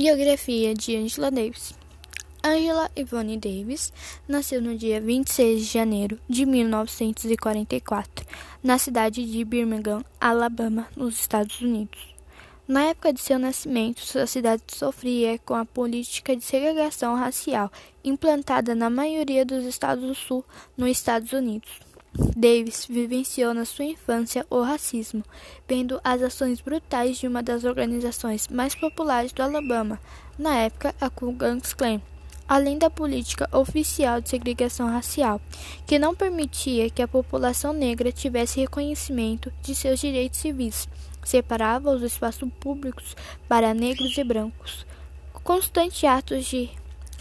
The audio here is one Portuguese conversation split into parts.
Biografia de Angela Davis. Angela Yvonne Davis nasceu no dia 26 de janeiro de 1944, na cidade de Birmingham, Alabama, nos Estados Unidos. Na época de seu nascimento, sua cidade sofria com a política de segregação racial implantada na maioria dos estados do Sul nos Estados Unidos. Davis vivenciou na sua infância o racismo, vendo as ações brutais de uma das organizações mais populares do Alabama, na época a Ku Klux Klan, além da política oficial de segregação racial, que não permitia que a população negra tivesse reconhecimento de seus direitos civis, separava os espaços públicos para negros e brancos. Constantes atos de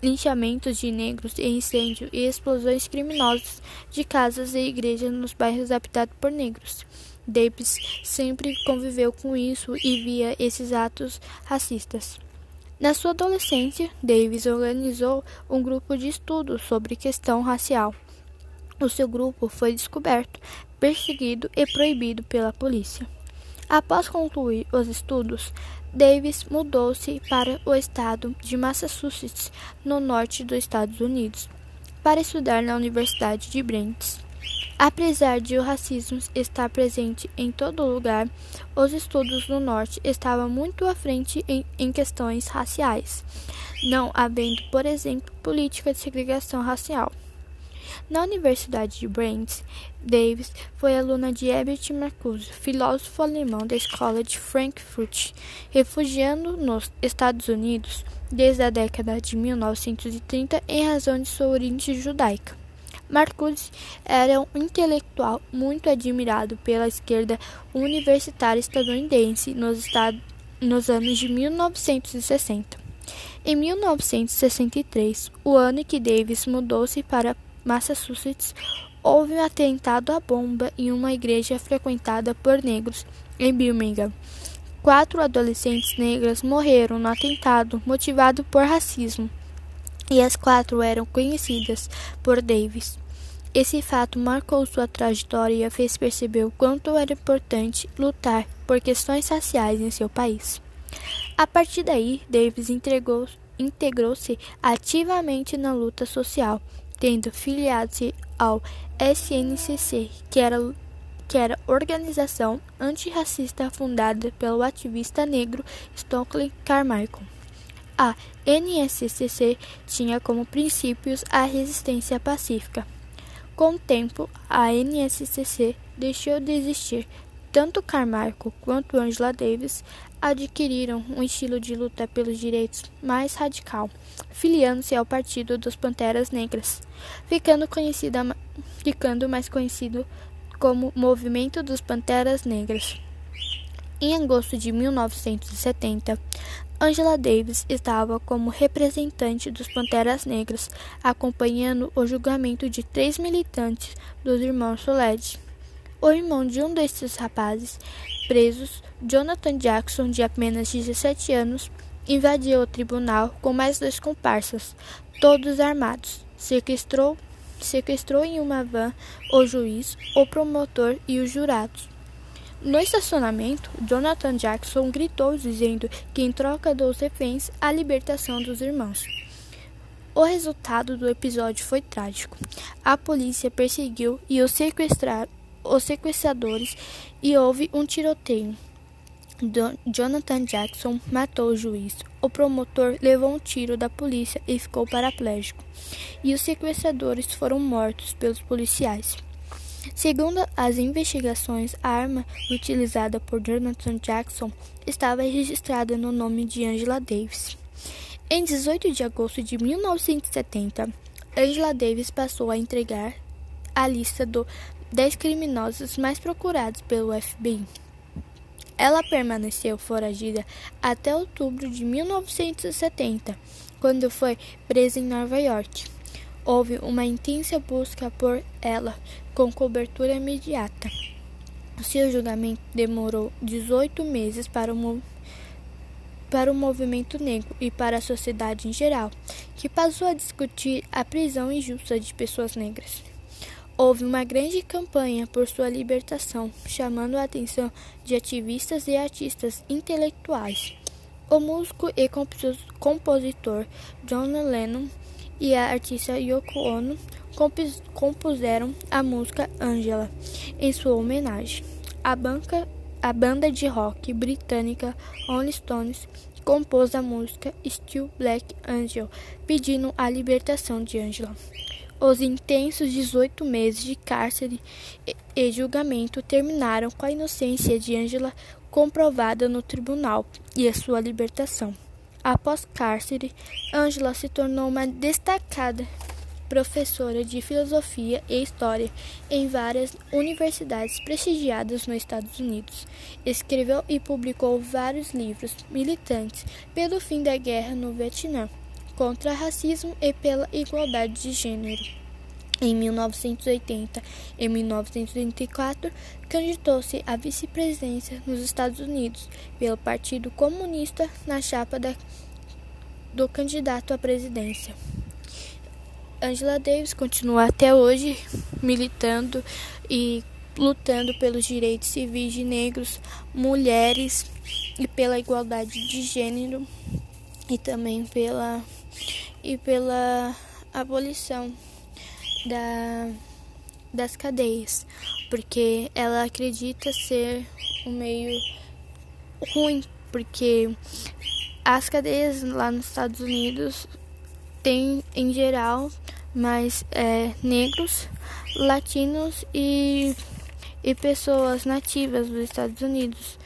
linchamentos de negros e incêndio e explosões criminosas de casas e igrejas nos bairros habitados por negros. Davis sempre conviveu com isso e via esses atos racistas. Na sua adolescência, Davis organizou um grupo de estudos sobre questão racial. O seu grupo foi descoberto, perseguido e proibido pela polícia. Após concluir os estudos, Davis mudou-se para o estado de Massachusetts, no norte dos Estados Unidos, para estudar na Universidade de Brent. Apesar de o racismo estar presente em todo lugar, os estudos no Norte estavam muito à frente em, em, questões raciais, não havendo, por exemplo, política de segregação racial. Na Universidade de Brent, Davis foi aluna de Herbert Marcuse, filósofo alemão da escola de Frankfurt, refugiando nos Estados Unidos desde a década de 1930 em razão de sua origem judaica. Marcuse era um intelectual muito admirado pela esquerda universitária estadunidense nos, nos anos de 1960. Em 1963, o ano em que Davis mudou-se para Massachusetts, houve um atentado à bomba em uma igreja frequentada por negros em Birmingham. Quatro adolescentes negras morreram no atentado motivado por racismo, e as quatro eram conhecidas por Davis. Esse fato marcou sua trajetória e a fez perceber o quanto era importante lutar por questões raciais em seu país. A partir daí, Davis integrou-se ativamente na luta social, tendo filiado-se ao SNCC, que era, que era organização antirracista fundada pelo ativista negro Stokely Carmichael. A NSCC tinha como princípios a resistência pacífica. Com o tempo, a NSCC deixou de existir. Tanto Carmichael quanto Angela Davis adquiriram um estilo de luta pelos direitos mais radical, filiando-se ao Partido dos Panteras Negras, ficando, conhecida, ficando mais conhecido como Movimento dos Panteras Negras. Em agosto de 1970, Angela Davis estava como representante dos Panteras Negras, acompanhando o julgamento de três militantes dos irmãos Soledge. O irmão de um desses rapazes presos, Jonathan Jackson, de apenas 17 anos, invadiu o tribunal com mais dois comparsas, todos armados. Sequestrou, sequestrou em uma van o juiz, o promotor e os jurados. No estacionamento, Jonathan Jackson gritou dizendo que em troca dos reféns a libertação dos irmãos. O resultado do episódio foi trágico. A polícia perseguiu e os sequestraram os sequestradores e houve um tiroteio. Jonathan Jackson matou o juiz. O promotor levou um tiro da polícia e ficou paraplégico. E os sequestradores foram mortos pelos policiais. Segundo as investigações, a arma utilizada por Jonathan Jackson estava registrada no nome de Angela Davis. Em 18 de agosto de 1970, Angela Davis passou a entregar a lista do 10 criminosos mais procurados pelo FBI. Ela permaneceu foragida até outubro de 1970, quando foi presa em Nova York. Houve uma intensa busca por ela, com cobertura imediata. Seu julgamento demorou 18 meses para o, para o movimento negro e para a sociedade em geral, que passou a discutir a prisão injusta de pessoas negras. Houve uma grande campanha por sua libertação, chamando a atenção de ativistas e artistas intelectuais. O músico e compositor John Lennon e a artista Yoko Ono compuseram a música Angela em sua homenagem. A, banca, a banda de rock britânica Rolling Stones compôs a música Still Black Angel, pedindo a libertação de Angela. Os intensos 18 meses de cárcere e julgamento terminaram com a inocência de Angela comprovada no tribunal e a sua libertação. Após cárcere, Angela se tornou uma destacada professora de filosofia e história em várias universidades prestigiadas nos Estados Unidos. Escreveu e publicou vários livros militantes pelo fim da guerra no Vietnã, contra racismo e pela igualdade de gênero. Em 1980 e 1984, candidatou-se à vice-presidência nos Estados Unidos pelo Partido Comunista na chapa da, do candidato à presidência. Angela Davis continua até hoje militando e lutando pelos direitos civis de negros, mulheres e pela igualdade de gênero e também pela e pela abolição da, das cadeias, porque ela acredita ser um meio ruim, porque as cadeias lá nos Estados Unidos têm em geral mais é, negros, latinos e, e pessoas nativas dos Estados Unidos.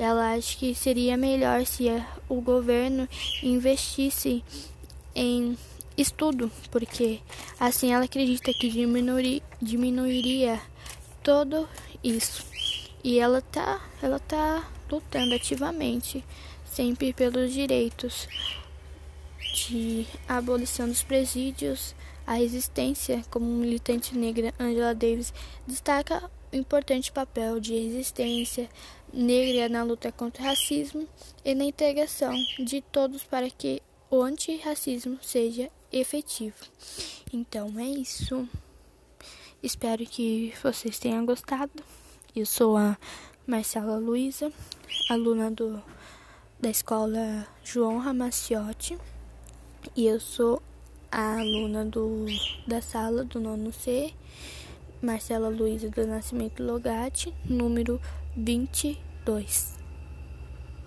Ela acha que seria melhor se o governo investisse em estudo, porque assim ela acredita que diminuiria, diminuiria todo isso. E ela tá, ela tá lutando ativamente sempre pelos direitos de abolição dos presídios, a resistência como militante negra Angela Davis destaca importante papel de resistência negra na luta contra o racismo e na integração de todos para que o antirracismo seja efetivo. Então é isso. Espero que vocês tenham gostado. Eu sou a Marcela Luiza, aluna do, da escola João Ramaciotti, e eu sou a aluna do, da sala do nono C, Marcela Luiza do Nascimento Logatti, número 22.